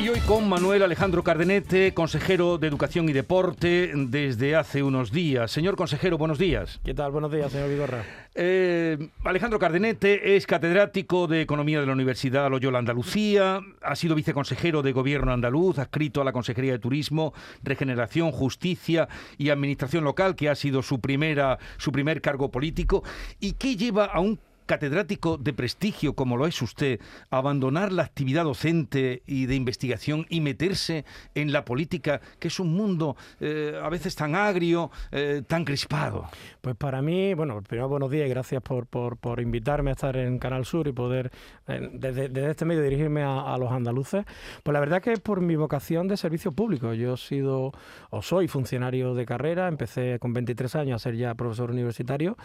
Y hoy con Manuel Alejandro Cardenete, consejero de Educación y Deporte desde hace unos días. Señor consejero, buenos días. ¿Qué tal? Buenos días, señor Vigorra. Eh, Alejandro Cardenete es catedrático de Economía de la Universidad Loyola Andalucía, ha sido viceconsejero de Gobierno andaluz, adscrito a la Consejería de Turismo, Regeneración, Justicia y Administración Local, que ha sido su, primera, su primer cargo político. ¿Y qué lleva a un catedrático de prestigio como lo es usted, abandonar la actividad docente y de investigación y meterse en la política, que es un mundo eh, a veces tan agrio, eh, tan crispado? Pues para mí, bueno, primero buenos días y gracias por, por, invitarme a estar en Canal Sur y poder eh, desde, este medio dirigirme a, los andaluces. Pues la verdad que es por mi vocación de servicio público. Yo he sido o soy funcionario de carrera, empecé con 23 años a ser ya profesor universitario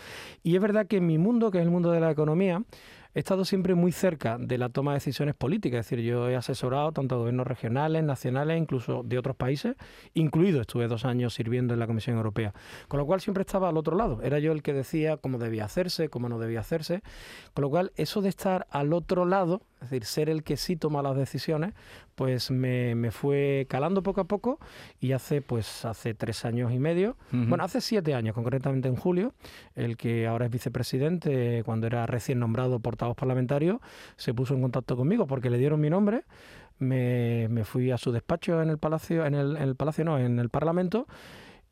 y es verdad que mi mundo, que es el mundo de la economía, he estado siempre muy cerca de la toma de decisiones políticas. Es decir, yo he asesorado tanto a gobiernos regionales, nacionales, incluso de otros países, incluido estuve dos años sirviendo en la Comisión Europea. Con lo cual siempre estaba al otro lado. Era yo el que decía cómo debía hacerse, cómo no debía hacerse. Con lo cual, eso de estar al otro lado, es decir, ser el que sí toma las decisiones, pues me, fue calando poco a poco y hace pues hace tres años y medio, bueno, hace siete años, concretamente en julio, el que ahora es vicepresidente, cuando era recién nombrado portavoz parlamentario, se puso en contacto conmigo porque le dieron mi nombre. Me, fui a su despacho en el palacio, en el, en el palacio no, en el parlamento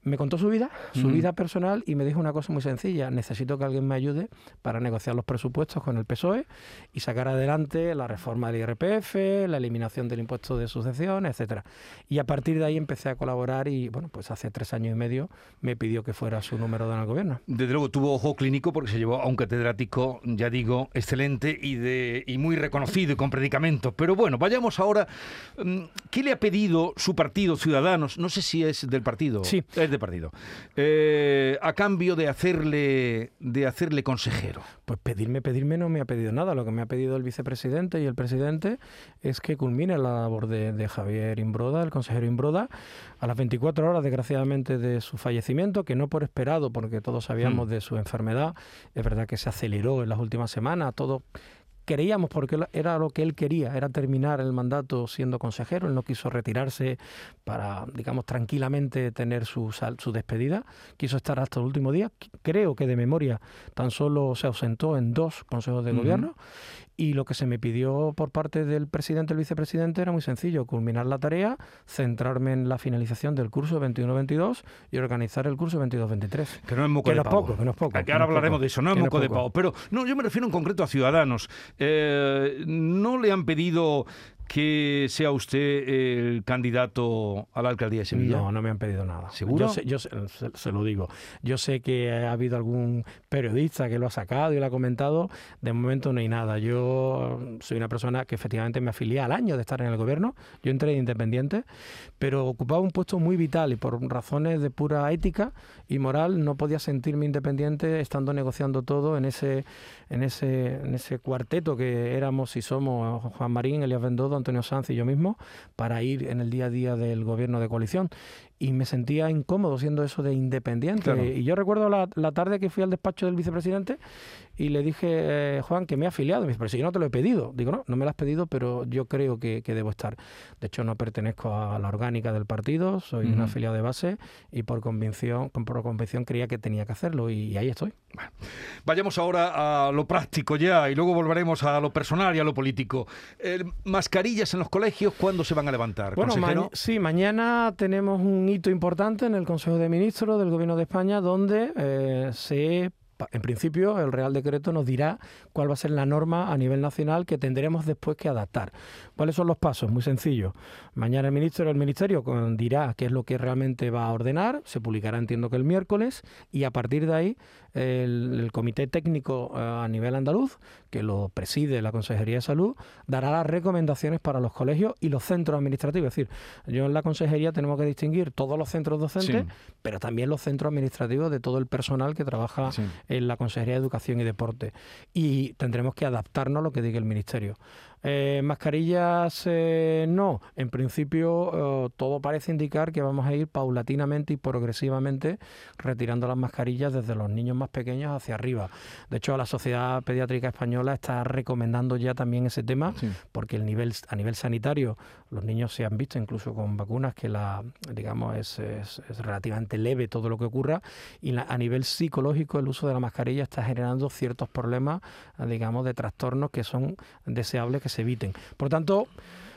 me contó su vida, su vida personal y me dijo una cosa muy sencilla, necesito que alguien me ayude para negociar los presupuestos con el PSOE y sacar adelante la reforma del IRPF, la eliminación del impuesto de sucesión, etcétera. Y a partir de ahí empecé a colaborar y bueno, pues hace tres años y medio me pidió que fuera su número de en el gobierno. Desde luego tuvo ojo clínico porque se llevó a un catedrático, ya digo, excelente y de y muy reconocido y con predicamentos. Pero bueno, vayamos ahora. Mm, ¿Qué le ha pedido su partido, Ciudadanos? No sé si es del partido. Sí de partido, eh, a cambio de hacerle, de hacerle consejero? Pues pedirme, pedirme no me ha pedido nada. Lo que me ha pedido el vicepresidente y el presidente es que culmine la labor de, Javier Imbroda, el consejero Imbroda, a las 24 horas, desgraciadamente, de su fallecimiento, que no por esperado, porque todos sabíamos hmm. de su enfermedad. Es verdad que se aceleró en las últimas semanas, todo creíamos porque era lo que él quería, era terminar el mandato siendo consejero, él no quiso retirarse para, digamos, tranquilamente tener su, su despedida, quiso estar hasta el último día, creo que de memoria tan solo se ausentó en dos consejos de gobierno y lo que se me pidió por parte del presidente y el vicepresidente era muy sencillo, culminar la tarea, centrarme en la finalización del curso 21-22 y organizar el curso 22-23. Que no es moco de poco, que no es poco. Que ahora hablaremos de eso, no es moco de pavo. Pero no, yo me refiero en concreto a Ciudadanos. Eh, ¿No le han pedido que sea usted el candidato a la alcaldía de Sevilla? No, no me han pedido nada. ¿Seguro? Yo, se, lo digo. Yo sé que ha habido algún periodista que lo ha sacado y lo ha comentado. De momento no hay nada. Yo soy una persona que efectivamente me afilié al año de estar en el gobierno. Yo entré independiente, pero ocupaba un puesto muy vital y por razones de pura ética y moral no podía sentirme independiente estando negociando todo en ese, en ese, en ese cuarteto que éramos y somos Juan Marín, Elías Bendodo, Antonio Sanz y yo mismo para ir en el día a día del gobierno de coalición y me sentía incómodo siendo eso de independiente. Y yo recuerdo la, tarde que fui al despacho del vicepresidente y le dije, eh, Juan, que me ha afiliado. Me dice, pero si yo no te lo he pedido. Digo, no, no me lo has pedido, pero yo creo que, debo estar. De hecho, no pertenezco a la orgánica del partido, soy un afiliado de base y por convicción, por convicción creía que tenía que hacerlo y, ahí estoy. vayamos ahora a lo práctico ya y luego volveremos a lo personal y a lo político. mascarillas en los colegios, ¿cuándo se van a levantar? Bueno, sí, mañana tenemos un hito importante en el Consejo de Ministros del Gobierno de España donde eh, se en principio, el Real Decreto nos dirá cuál va a ser la norma a nivel nacional que tendremos después que adaptar. ¿Cuáles son los pasos? Muy sencillo. Mañana el ministro del Ministerio dirá qué es lo que realmente va a ordenar, se publicará entiendo que el miércoles, y a partir de ahí el, Comité Técnico eh, a nivel andaluz, que lo preside la Consejería de Salud, dará las recomendaciones para los colegios y los centros administrativos. Es decir, yo en la Consejería tenemos que distinguir todos los centros docentes, pero también los centros administrativos de todo el personal que trabaja en la Consejería de Educación y Deporte. Y tendremos que adaptarnos a lo que diga el Ministerio. Eh, mascarillas eh, no. En principio eh, todo parece indicar que vamos a ir paulatinamente y progresivamente retirando las mascarillas desde los niños más pequeños hacia arriba. De hecho, la Sociedad Pediátrica Española está recomendando ya también ese tema porque el nivel a nivel sanitario los niños se han visto incluso con vacunas que la digamos es, es, relativamente leve todo lo que ocurra y a nivel psicológico el uso de la mascarilla está generando ciertos problemas digamos de trastornos que son deseables que se eviten. Por tanto,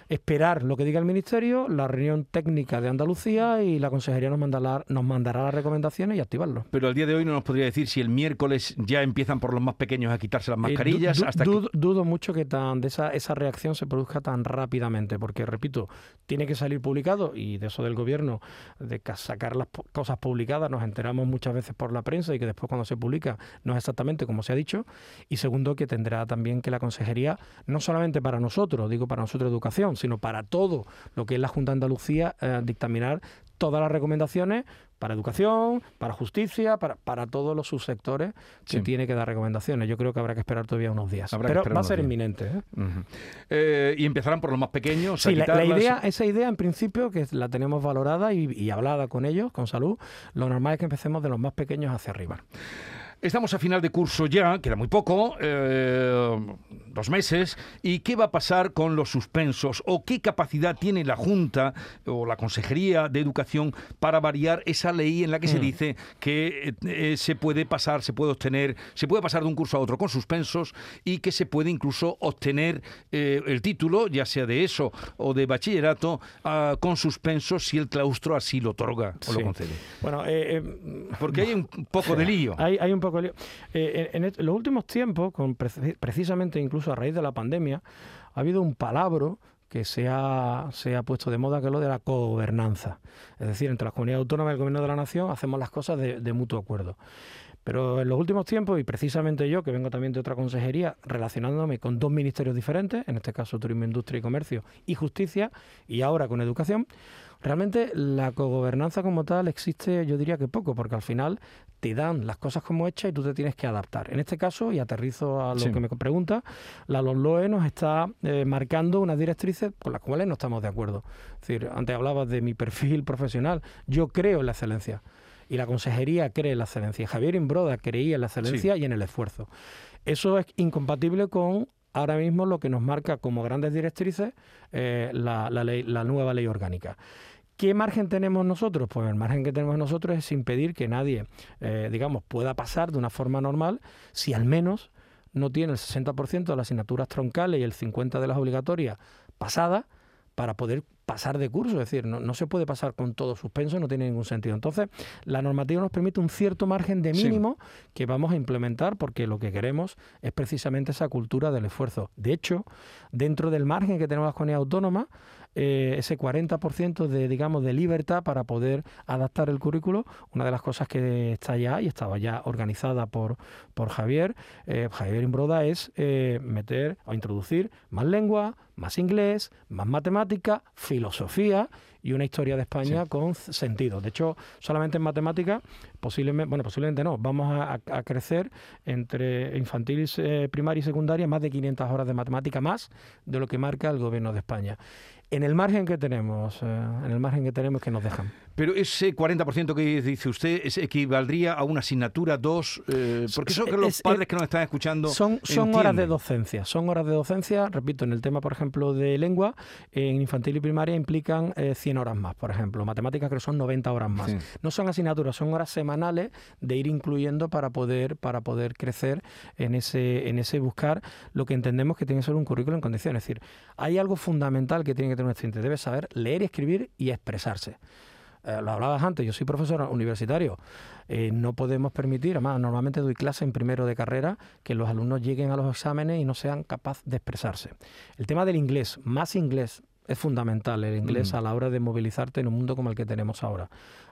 esperar lo que diga el Ministerio, la reunión técnica de Andalucía y la Consejería nos mandará, nos mandará las recomendaciones y activarlo. Pero al día de hoy no nos podría decir si el miércoles ya empiezan por los más pequeños a quitarse las eh, mascarillas. hasta Dudo mucho que tan de esa, esa reacción se produzca tan rápidamente, porque repito, tiene que salir publicado y de eso del gobierno, de sacar las cosas publicadas, nos enteramos muchas veces por la prensa y que después cuando se publica no es exactamente como se ha dicho. Y segundo, que tendrá también que la Consejería, no solamente para nosotros, digo para nosotros educación, sino para todo lo que es la Junta de Andalucía, eh, dictaminar todas las recomendaciones para educación, para justicia, para, para todos los subsectores que tiene que dar recomendaciones. Yo creo que habrá que esperar todavía unos días. Pero va a ser inminente. ¿eh? Eh, y empezarán por los más pequeños. Sí, la, idea, esa idea en principio que la tenemos valorada y, y hablada con ellos, con salud, lo normal es que empecemos de los más pequeños hacia arriba. Estamos a final de curso ya, queda muy poco, eh, dos meses. ¿Y qué va a pasar con los suspensos? ¿O qué capacidad tiene la Junta o la Consejería de Educación para variar esa ley en la que se mm. dice que eh, se puede pasar, se puede obtener, se puede pasar de un curso a otro con suspensos y que se puede incluso obtener eh, el título, ya sea de eso o de bachillerato, ah, con suspensos si el claustro así lo otorga o lo concede? Bueno, porque hay un poco de lío. Hay, hay un poco eh, en, los últimos tiempos, con precisamente incluso a raíz de la pandemia, ha habido un palabro que se ha, se ha puesto de moda, que es lo de la cogobernanza. Es decir, entre las comunidades autónomas y el gobierno de la nación hacemos las cosas de, de mutuo acuerdo. Pero en los últimos tiempos, y precisamente yo, que vengo también de otra consejería, relacionándome con dos ministerios diferentes, en este caso Turismo, Industria y Comercio y Justicia, y ahora con Educación, realmente la cogobernanza como tal existe, yo diría que poco, porque al final te dan las cosas como hechas y tú te tienes que adaptar. En este caso, y aterrizo a lo que me pregunta, la LOE nos está eh, marcando unas directrices con las cuales no estamos de acuerdo. Es decir, antes hablabas de mi perfil profesional, yo creo en la excelencia y la consejería cree en la excelencia. Javier Imbroda creía en la excelencia y en el esfuerzo. Eso es incompatible con ahora mismo lo que nos marca como grandes directrices eh, la, la nueva ley orgánica. ¿Qué margen tenemos nosotros? Pues el margen que tenemos nosotros es impedir que nadie, eh, digamos, pueda pasar de una forma normal si al menos no tiene el 60% de las asignaturas troncales y el 50% de las obligatorias pasadas para poder pasar de curso, es decir, no, se puede pasar con todo suspenso, no tiene ningún sentido. Entonces, la normativa nos permite un cierto margen de mínimo que vamos a implementar porque lo que queremos es precisamente esa cultura del esfuerzo. De hecho, dentro del margen que tenemos las comunidades autónomas, eh, ese 40% de, digamos, de libertad para poder adaptar el currículo, una de las cosas que está ya y estaba ya organizada por, por Javier, eh, Javier Imbroda, es eh, meter o introducir más lengua, más inglés, más matemática, filosofía y una historia de España con sentido. De hecho, solamente en matemática, posiblemente, bueno, posiblemente no, vamos a, crecer entre infantil, eh, primaria y secundaria más de 500 horas de matemática más de lo que marca el gobierno de España. En el margen que tenemos, eh, en el margen que tenemos que nos dejan. Pero ese 40% que dice usted es, equivaldría a una asignatura, dos, eh, porque eso que los padres que nos están escuchando son, son horas de docencia, son horas de docencia, repito, en el tema, por ejemplo, de lengua, en infantil y primaria implican 100 eh, horas más, por ejemplo, matemáticas que son 90 horas más. No son asignaturas, son horas semanales de ir incluyendo para poder, para poder crecer en ese, en ese buscar lo que entendemos que tiene que ser un currículo en condiciones. Es decir, hay algo fundamental que tiene que tener un estudiante, debe saber leer escribir y expresarse. Eh, lo hablabas antes, yo soy profesor universitario, eh, no podemos permitir, además normalmente doy clase en primero de carrera, que los alumnos lleguen a los exámenes y no sean capaces de expresarse. El tema del inglés, más inglés, es fundamental el inglés mm. a la hora de movilizarte en un mundo como el que tenemos ahora.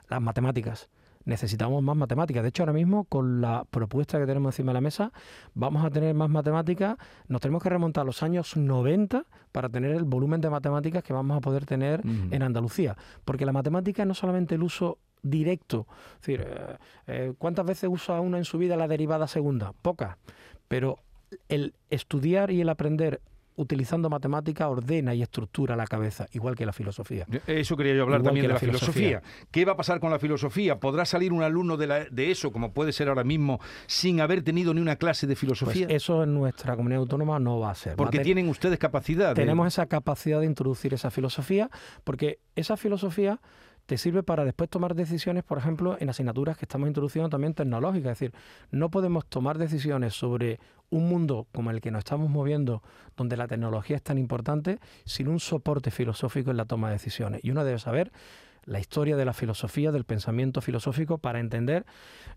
Las matemáticas necesitamos más matemáticas. De hecho, ahora mismo, con la propuesta que tenemos encima de la mesa, vamos a tener más matemáticas. Nos tenemos que remontar a los años 90 para tener el volumen de matemáticas que vamos a poder tener en Andalucía. Porque la matemática no solamente el uso directo, es decir, eh, eh, ¿cuántas veces usa uno en su vida la derivada segunda? Pocas. Pero el estudiar y el aprender utilizando matemática, ordena y estructura la cabeza, igual que la filosofía. Eso quería yo hablar también de la, filosofía. ¿Qué va a pasar con la filosofía? ¿Podrá salir un alumno de, de, eso, como puede ser ahora mismo, sin haber tenido ni una clase de filosofía? Pues eso en nuestra comunidad autónoma no va a ser. Porque tienen ustedes capacidad. Tenemos esa capacidad de introducir esa filosofía, porque esa filosofía te sirve para después tomar decisiones, por ejemplo, en asignaturas que estamos introduciendo también tecnológicas. Es decir, no podemos tomar decisiones sobre un mundo como el que nos estamos moviendo, donde la tecnología es tan importante, sin un soporte filosófico en la toma de decisiones. Y uno debe saber la historia de la filosofía, del pensamiento filosófico, para entender.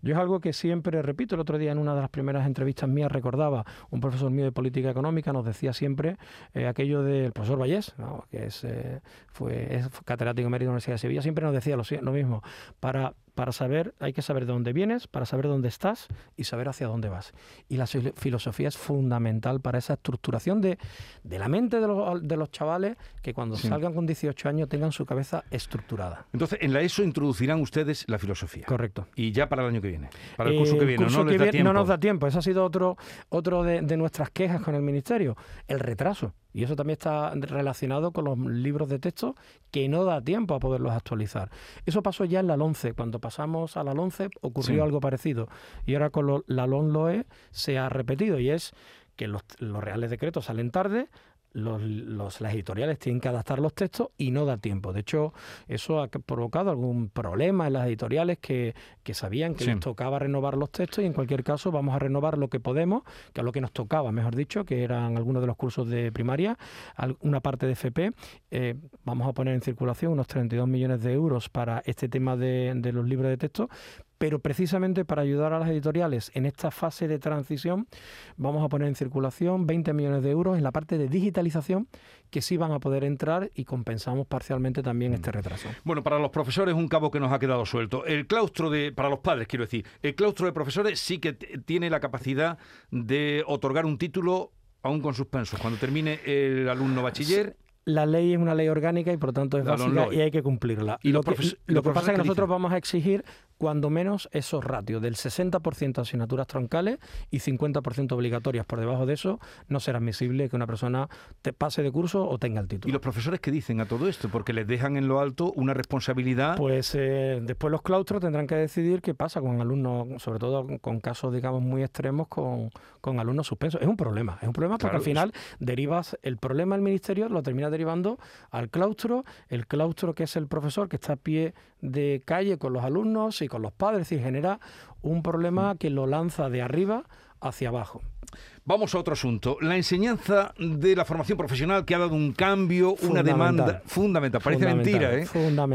Yo es algo que siempre repito, el otro día en una de las primeras entrevistas mías recordaba, un profesor mío de política económica nos decía siempre eh, aquello del profesor Vallés, que es, eh, fue, catedrático emérito de la Universidad de Sevilla, siempre nos decía lo, lo mismo, para para saber, hay que saber de dónde vienes, para saber dónde estás y saber hacia dónde vas. Y la filosofía es fundamental para esa estructuración de, de la mente de los, de los, chavales que cuando salgan con 18 años tengan su cabeza estructurada. Entonces, en la ESO introducirán ustedes la filosofía. Correcto. Y ya para el año que viene. Para el curso que viene. no, les da tiempo. no nos da tiempo. Ese ha sido otro, otro de, de nuestras quejas con el Ministerio. El retraso. Y eso también está relacionado con los libros de texto que no da tiempo a poderlos actualizar. Eso pasó ya en la 11. Cuando pasamos a la 11 ocurrió algo parecido. Y ahora con la LON-LOE se ha repetido y es que los, los reales decretos salen tarde, los, los, las editoriales tienen que adaptar los textos y no da tiempo. De hecho, eso ha provocado algún problema en las editoriales que, que sabían que les tocaba renovar los textos y en cualquier caso vamos a renovar lo que podemos, que es lo que nos tocaba, mejor dicho, que eran algunos de los cursos de primaria, una parte de FP. Eh, vamos a poner en circulación unos 32 millones de euros para este tema de, de los libros de texto, pero precisamente para ayudar a las editoriales en esta fase de transición vamos a poner en circulación 20 millones de euros en la parte de digitalización que sí van a poder entrar y compensamos parcialmente también este mm. retraso. Bueno, para los profesores un cabo que nos ha quedado suelto. El claustro de, para los padres quiero decir, el claustro de profesores sí que tiene la capacidad de otorgar un título aún con suspensos. Cuando termine el alumno bachiller la ley es una ley orgánica y por lo tanto es básica y hay que cumplirla. Y lo, que, lo que pasa es que nosotros vamos a exigir cuando menos esos ratios del 60% de asignaturas troncales y 50% obligatorias. Por debajo de eso no será admisible que una persona te pase de curso o tenga el título. ¿Y los profesores qué dicen a todo esto? Porque les dejan en lo alto una responsabilidad. Pues eh, después los claustros tendrán que decidir qué pasa con alumnos, sobre todo con casos, digamos, muy extremos con, con alumnos suspensos. Es un problema, es un problema porque al final derivas el problema del ministerio, lo termina derivando al claustro, el claustro que es el profesor que está a pie de calle con los alumnos y con los padres y genera un problema que lo lanza de arriba hacia abajo. Vamos a otro asunto. La enseñanza de la formación profesional que ha dado un cambio, una demanda fundamental. Parece mentira, ¿eh?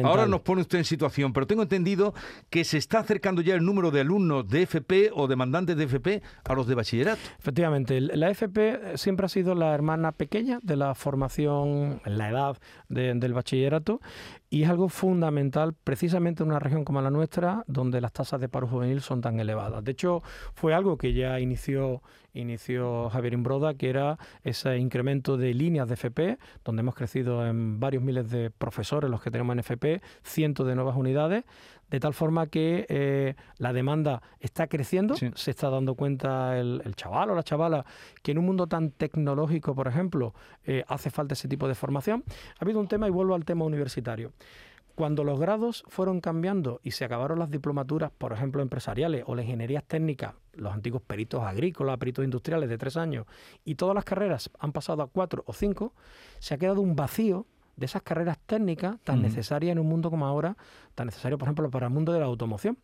Ahora nos pone usted en situación, pero tengo entendido que se está acercando ya el número de alumnos de FP o demandantes de FP a los de bachillerato. Efectivamente, la FP siempre ha sido la hermana pequeña de la formación en la edad del bachillerato y es algo fundamental precisamente en una región como la nuestra, donde las tasas de paro juvenil son tan elevadas. De hecho, fue algo que ya inició inició Javier Imbroda, que era ese incremento de líneas de FP, donde hemos crecido en varios miles de profesores los que tenemos en FP, cientos de nuevas unidades, de tal forma que eh, la demanda está creciendo, se está dando cuenta el, chaval o la chavala que en un mundo tan tecnológico, por ejemplo, eh, hace falta ese tipo de formación. Ha habido un tema y vuelvo al tema universitario. Cuando los grados fueron cambiando y se acabaron las diplomaturas, por ejemplo, empresariales o las ingenierías técnicas, los antiguos peritos agrícolas, peritos industriales de tres años, y todas las carreras han pasado a cuatro o cinco, se ha quedado un vacío de esas carreras técnicas tan necesarias en un mundo como ahora, tan necesario, por ejemplo, para el mundo de la automoción.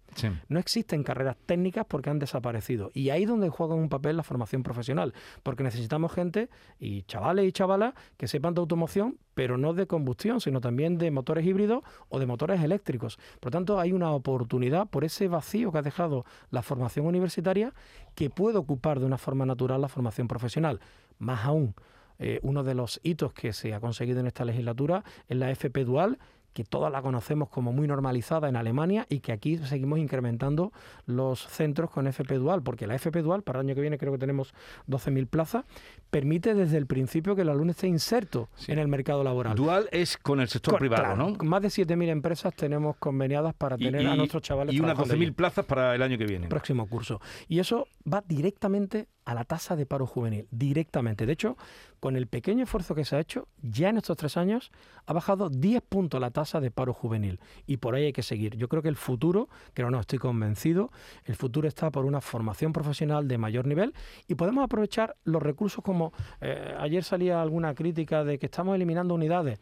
No existen carreras técnicas porque han desaparecido. Y ahí es donde juega un papel la formación profesional, porque necesitamos gente y chavales y chavalas que sepan de automoción, pero no de combustión, sino también de motores híbridos o de motores eléctricos. Por lo tanto, hay una oportunidad por ese vacío que ha dejado la formación universitaria que puede ocupar de una forma natural la formación profesional. Más aún, eh, uno de los hitos que se ha conseguido en esta legislatura es la FP Dual, que todas la conocemos como muy normalizada en Alemania y que aquí seguimos incrementando los centros con FP Dual, porque la FP Dual, para el año que viene creo que tenemos 12.000 plazas, permite desde el principio que el alumno esté inserto en el mercado laboral. Dual es con el sector privado, ¿no? Más de 7.000 empresas tenemos conveniadas para tener a nuestros chavales. Y unas 12.000 plazas para el año que viene. Próximo curso. Y eso va directamente a la tasa de paro juvenil directamente. De hecho, con el pequeño esfuerzo que se ha hecho, ya en estos tres años ha bajado 10 puntos la tasa de paro juvenil. Y por ahí hay que seguir. Yo creo que el futuro, que no, estoy convencido, el futuro está por una formación profesional de mayor nivel y podemos aprovechar los recursos como eh, ayer salía alguna crítica de que estamos eliminando unidades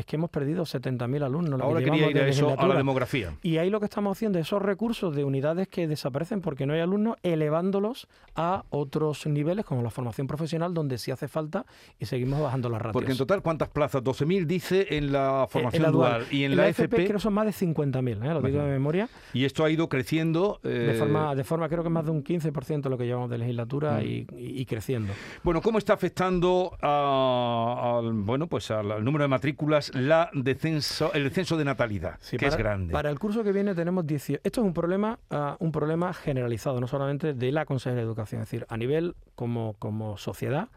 es que hemos perdido 70.000 alumnos. Ahora quería ir a eso, a la demografía. Y ahí lo que estamos haciendo es esos recursos de unidades que desaparecen porque no hay alumnos, elevándolos a otros niveles, como la formación profesional, donde sí hace falta y seguimos bajando las ratios. Porque en total, ¿cuántas plazas? 12.000 dice en la eh, formación dual. Y en, la, FP, creo que son más de 50.000, ¿eh? lo digo de memoria. Y esto ha ido creciendo... De, forma, de forma, creo que más de un 15% lo que llevamos de legislatura mm. y, creciendo. Bueno, ¿cómo está afectando al, bueno, pues al número de matrículas la descenso, el descenso de natalidad, que es grande. Para el curso que viene tenemos 18. Esto es un problema, ah, un problema generalizado, no solamente de la Consejería de Educación, es decir, a nivel como, como sociedad.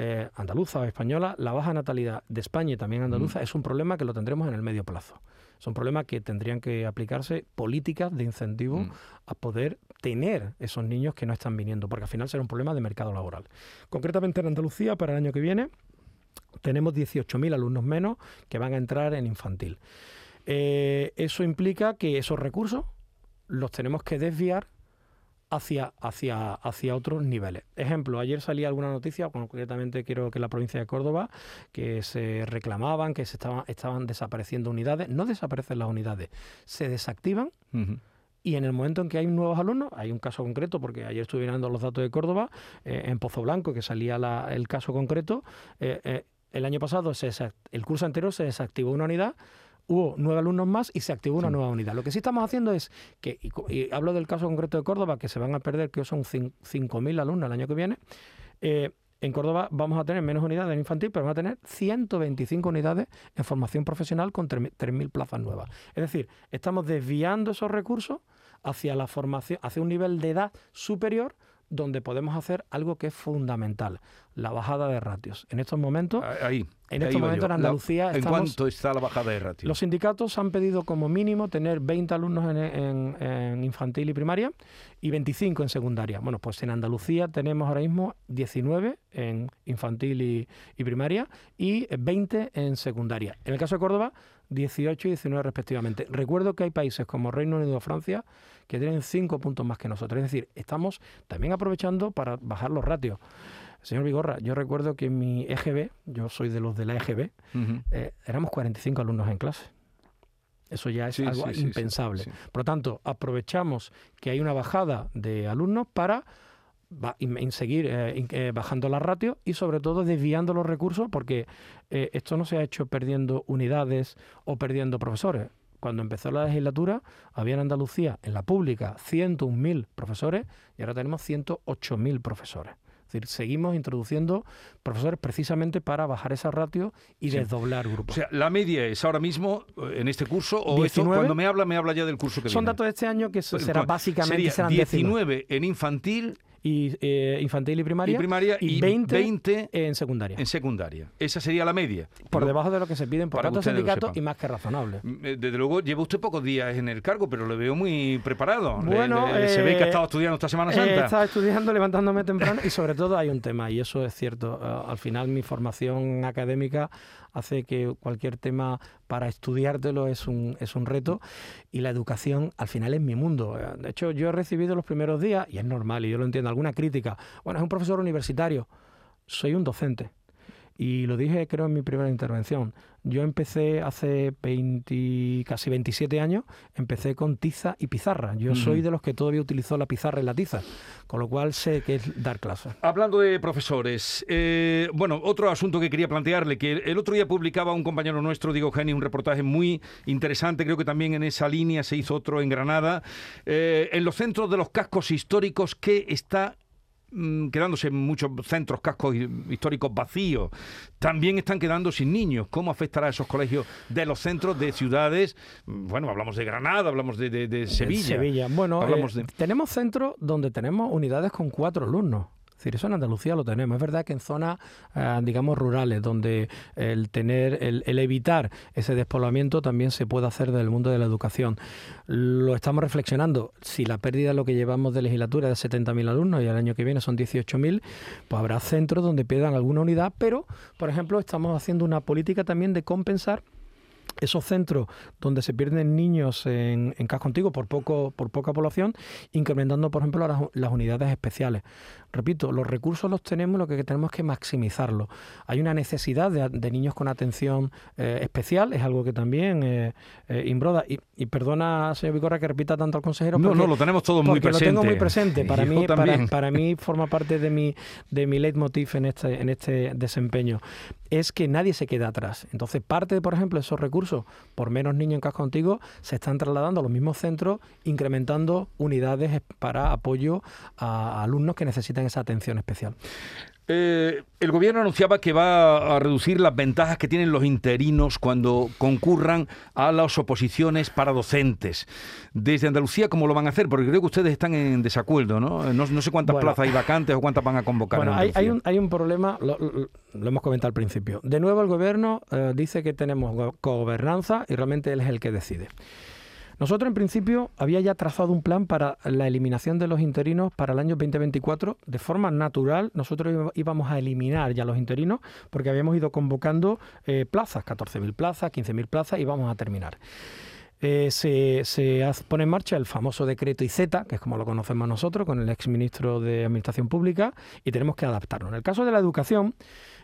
Eh, andaluza o española, la baja natalidad de España y también andaluza mm. es un problema que lo tendremos en el medio plazo. Es un problema que tendrían que aplicarse políticas de incentivo mm. a poder tener esos niños que no están viniendo, porque al final será un problema de mercado laboral. Concretamente en Andalucía, para el año que viene, tenemos 18.000 alumnos menos que van a entrar en infantil. Eh, eso implica que esos recursos los tenemos que desviar hacia, hacia, hacia otros niveles. Ejemplo, ayer salía alguna noticia, concretamente quiero que la provincia de Córdoba, que se reclamaban que se estaban, estaban desapareciendo unidades. No desaparecen las unidades, se desactivan. Y en el momento en que hay nuevos alumnos, hay un caso concreto, porque ayer estuve mirando los datos de Córdoba, eh, en Pozo Blanco, que salía el caso concreto, eh, el año pasado, el curso anterior se desactivó una unidad, hubo nueve alumnos más y se activó una nueva unidad. Lo que sí estamos haciendo es que, y, hablo del caso concreto de Córdoba, que se van a perder, que son 5.000 alumnos el año que viene, eh, en Córdoba vamos a tener menos unidades en infantil, pero vamos a tener 125 unidades en formación profesional con 3.000 plazas nuevas. Es decir, estamos desviando esos recursos hacia la formación, hacia un nivel de edad superior donde podemos hacer algo que es fundamental, la bajada de ratios. En estos momentos, ahí, en estos momentos en Andalucía, ¿en cuánto está la bajada de ratios? Los sindicatos han pedido como mínimo tener 20 alumnos en, infantil y primaria y 25 en secundaria. Bueno, pues en Andalucía tenemos ahora mismo 19 en infantil y, y primaria y 20 en secundaria. En el caso de Córdoba, 18 y 19 respectivamente. Recuerdo que hay países como Reino Unido o Francia que tienen 5 puntos más que nosotros. Es decir, estamos también aprovechando para bajar los ratios. Señor Vigorra, yo recuerdo que en mi EGB, yo soy de los de la EGB, eh, éramos 45 alumnos en clase. Eso ya es algo impensable. Por lo tanto, aprovechamos que hay una bajada de alumnos para en seguir eh, eh, bajando la ratio y sobre todo desviando los recursos porque eh, esto no se ha hecho perdiendo unidades o perdiendo profesores. Cuando empezó la legislatura había en Andalucía, en la pública, 101.000 profesores y ahora tenemos 108.000 profesores. Es decir, seguimos introduciendo profesores precisamente para bajar esa ratio y desdoblar grupos. O sea, la media es ahora mismo en este curso, o cuando me habla, me habla ya del curso que Son datos de este año que pues, será básicamente serán 19 en infantil y eh, infantil y primaria, y, primaria, y, 20, en secundaria. En secundaria. Esa sería la media. Por debajo de lo que se piden por otros sindicatos y más que razonable. Mm, eh, desde luego, lleva usted pocos días en el cargo, pero lo veo muy preparado. Bueno, se ve que ha eh, estado estudiando esta Semana Santa. He estado estudiando, levantándome temprano y sobre todo hay un tema, y eso es cierto. al final mi formación académica hace que cualquier tema para estudiártelo es un, es un reto y la educación al final es mi mundo. De hecho, yo he recibido los primeros días, y es normal, y yo lo entiendo, alguna crítica. Bueno, es un profesor universitario, soy un docente. Y lo dije creo en mi primera intervención. Yo empecé hace 20, casi 27 años, empecé con tiza y pizarra. Yo soy de los que todavía utilizó la pizarra y la tiza, con lo cual sé que es dar clases. Hablando de profesores, eh, bueno, otro asunto que quería plantearle, que el otro día publicaba un compañero nuestro, Diego Geni, un reportaje muy interesante, creo que también en esa línea se hizo otro en Granada, eh, en los centros de los cascos históricos, que está quedándose muchos centros, cascos históricos vacíos, también están quedando sin niños. ¿Cómo afectará a esos colegios de los centros de ciudades? Mm, bueno, hablamos de Granada, hablamos de, Sevilla. Sevilla. Bueno, eh, tenemos centros donde tenemos unidades con cuatro alumnos. Es decir, eso en Andalucía lo tenemos. Es verdad que en zonas, eh, digamos, rurales, donde el tener, el, evitar ese despoblamiento también se puede hacer del mundo de la educación. Lo estamos reflexionando. Si la pérdida lo que llevamos de legislatura es de 70.000 alumnos y el año que viene son 18.000, pues habrá centros donde pierdan alguna unidad, pero, por ejemplo, estamos haciendo una política también de compensar esos centros donde se pierden niños en, en casco antiguo por poco por poca población, incrementando, por ejemplo, las, unidades especiales. Repito, los recursos los tenemos, lo que tenemos que maximizarlos. Hay una necesidad de, niños con atención eh, especial, es algo que también eh, eh, imbroda. Y, perdona, señor Vicorra, que repita tanto al consejero. no, no, lo tenemos todo muy presente. lo tengo muy presente. Para mí, para, para, mí forma parte de mi, de mi leitmotiv en este, en este desempeño. Es que nadie se queda atrás. Entonces, parte, por ejemplo, de esos recursos por menos niños en casco antiguo se están trasladando a los mismos centros, incrementando unidades para apoyo a alumnos que necesitan esa atención especial. Eh, el gobierno anunciaba que va a reducir las ventajas que tienen los interinos cuando concurran a las oposiciones para docentes. Desde Andalucía, ¿cómo lo van a hacer? Porque creo que ustedes están en desacuerdo, ¿no? No, sé cuántas plazas hay vacantes o cuántas van a convocar. Bueno, hay, un, problema, lo, hemos comentado al principio. De nuevo, el gobierno eh, dice que tenemos gobernanza y realmente él es el que decide. Nosotros, en principio, había ya trazado un plan para la eliminación de los interinos para el año 2024. De forma natural, nosotros íbamos a eliminar ya los interinos porque habíamos ido convocando eh, plazas, 14.000 plazas, 15.000 plazas y vamos a terminar. Eh, se, se, pone en marcha el famoso decreto IZ, que es como lo conocemos nosotros, con el exministro de Administración Pública, y tenemos que adaptarlo. En el caso de la educación,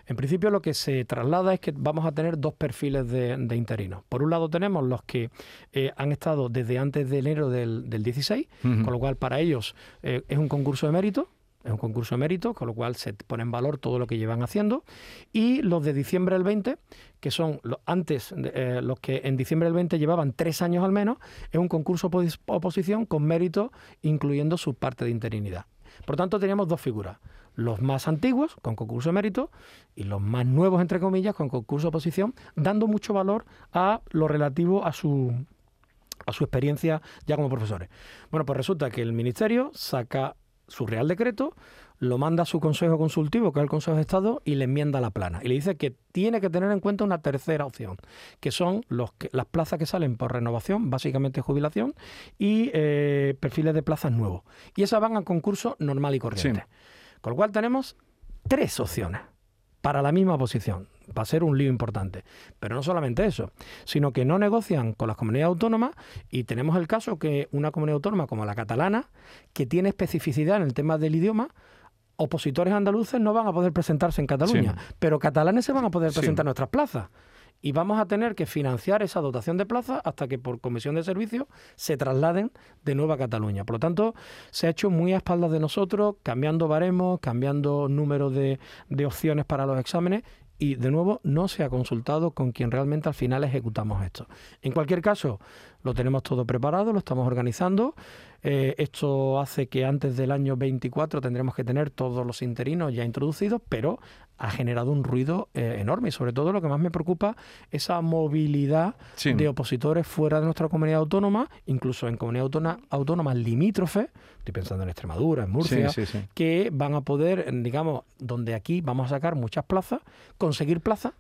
en principio lo que se traslada es que vamos a tener dos perfiles de, interinos. Por un lado tenemos los que eh, han estado desde antes de enero del, 16, con lo cual para ellos eh, es un concurso de mérito, es un concurso de mérito, con lo cual se pone en valor todo lo que llevan haciendo. Y los de diciembre del 20, que son los, antes, eh, los que en diciembre del 20 llevaban tres años al menos, es un concurso oposición con mérito, incluyendo su parte de interinidad. Por tanto, teníamos dos figuras los más antiguos con concurso de mérito y los más nuevos, entre comillas, con concurso de oposición, dando mucho valor a lo relativo a su, a su experiencia ya como profesores. Bueno, pues resulta que el Ministerio saca su Real Decreto, lo manda a su Consejo Consultivo, que es el Consejo de Estado, y le enmienda la plana. Y le dice que tiene que tener en cuenta una tercera opción, que son los las plazas que salen por renovación, básicamente jubilación, y eh, perfiles de plazas nuevos. Y esas van a concurso normal y corriente. Con lo cual tenemos tres opciones para la misma posición. Va a ser un lío importante. Pero no solamente eso, sino que no negocian con las comunidades autónomas y tenemos el caso que una comunidad autónoma como la catalana, que tiene especificidad en el tema del idioma, opositores andaluces no van a poder presentarse en Cataluña, pero catalanes se van a poder presentar en nuestras plazas y vamos a tener que financiar esa dotación de plazas hasta que por comisión de servicios se trasladen de nuevo a Cataluña. Por lo tanto, se ha hecho muy a espaldas de nosotros, cambiando baremos, cambiando número de, de opciones para los exámenes y de nuevo no se ha consultado con quien realmente al final ejecutamos esto. En cualquier caso, lo tenemos todo preparado, lo estamos organizando. Eh, esto hace que antes del año 24 tendremos que tener todos los interinos ya introducidos, pero ha generado un ruido eh, enorme. Y sobre todo lo que más me preocupa esa movilidad de opositores fuera de nuestra comunidad autónoma, incluso en comunidades autónomas limítrofes, estoy pensando en Extremadura, en Murcia, que van a poder, digamos, donde aquí vamos a sacar muchas plazas, conseguir plazas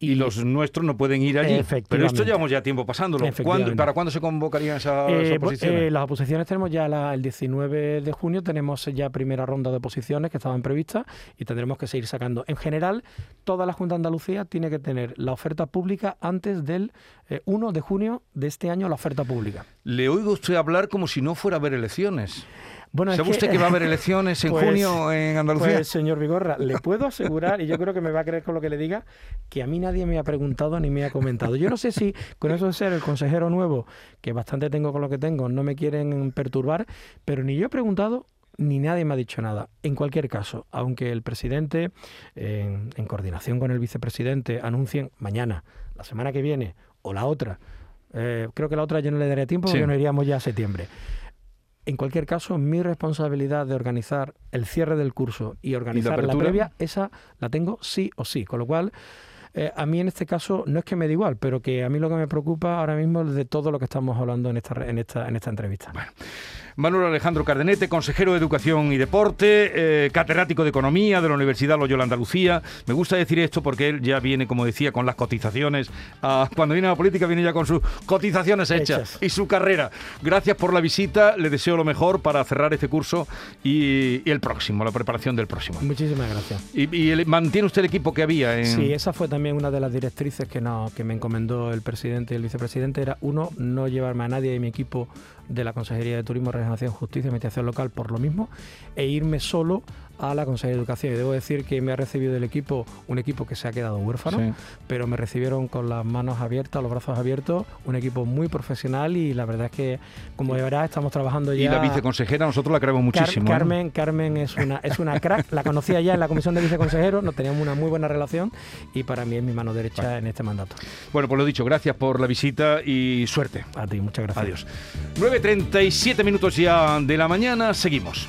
y, los nuestros no pueden ir allí. Pero esto llevamos ya tiempo pasándolo. ¿Para cuándo se convocarían esas eh, oposiciones? Eh, las oposiciones tenemos ya el 19 de junio, tenemos ya primera ronda de oposiciones que estaban previstas y tendremos que seguir sacando. En general, toda la Junta de Andalucía tiene que tener la oferta pública antes del 1 eh, de junio de este año, la oferta pública. Le oigo usted hablar como si no fuera a haber elecciones. Bueno, ¿Sabe usted que va a haber elecciones en pues, junio en Andalucía? Pues, señor Vigorra, le puedo asegurar, y yo creo que me va a creer con lo que le diga, que a mí nadie me ha preguntado ni me ha comentado. Yo no sé si con eso de ser el consejero nuevo, que bastante tengo con lo que tengo, no me quieren perturbar, pero ni yo he preguntado ni nadie me ha dicho nada. En cualquier caso, aunque el presidente, en, coordinación con el vicepresidente, anuncien mañana, la semana que viene o la otra, eh, creo que la otra yo no le daría tiempo porque no iríamos ya a septiembre. En cualquier caso, mi responsabilidad de organizar el cierre del curso y organizar la, previa, esa la tengo sí o sí. Con lo cual, eh, a mí en este caso no es que me da igual, pero que a mí lo que me preocupa ahora mismo es de todo lo que estamos hablando en esta, en esta, en esta entrevista. Manuel Alejandro Cardenete, consejero de Educación y Deporte, eh, catedrático de Economía de la Universidad Loyola Andalucía. Me gusta decir esto porque él ya viene, como decía, con las cotizaciones. Ah, cuando viene a la política viene ya con sus cotizaciones hechas, y su carrera. Gracias por la visita, le deseo lo mejor para cerrar este curso y, el próximo, la preparación del próximo. Muchísimas gracias. ¿Y, mantiene usted el equipo que había? En... Sí, esa fue también una de las directrices que, no, que me encomendó el presidente y el vicepresidente. Era uno, no llevarme a nadie de mi equipo de la Consejería de Turismo, Regeneración, Justicia y Mediación Local por lo mismo e irme solo a la Consejería de Educación. Y debo decir que me ha recibido del equipo un equipo que se ha quedado huérfano, pero me recibieron con las manos abiertas, los brazos abiertos, un equipo muy profesional y la verdad es que, como de verdad, estamos trabajando ya. Y la viceconsejera, nosotros la queremos muchísimo. ¿eh? Carmen, Carmen es una, es una crack, la conocía ya en la comisión de viceconsejeros, nos teníamos una muy buena relación y para mí es mi mano derecha en este mandato. Bueno, pues lo dicho, gracias por la visita y suerte. A ti, muchas gracias. Adiós. 9.37 minutos ya de la mañana, seguimos.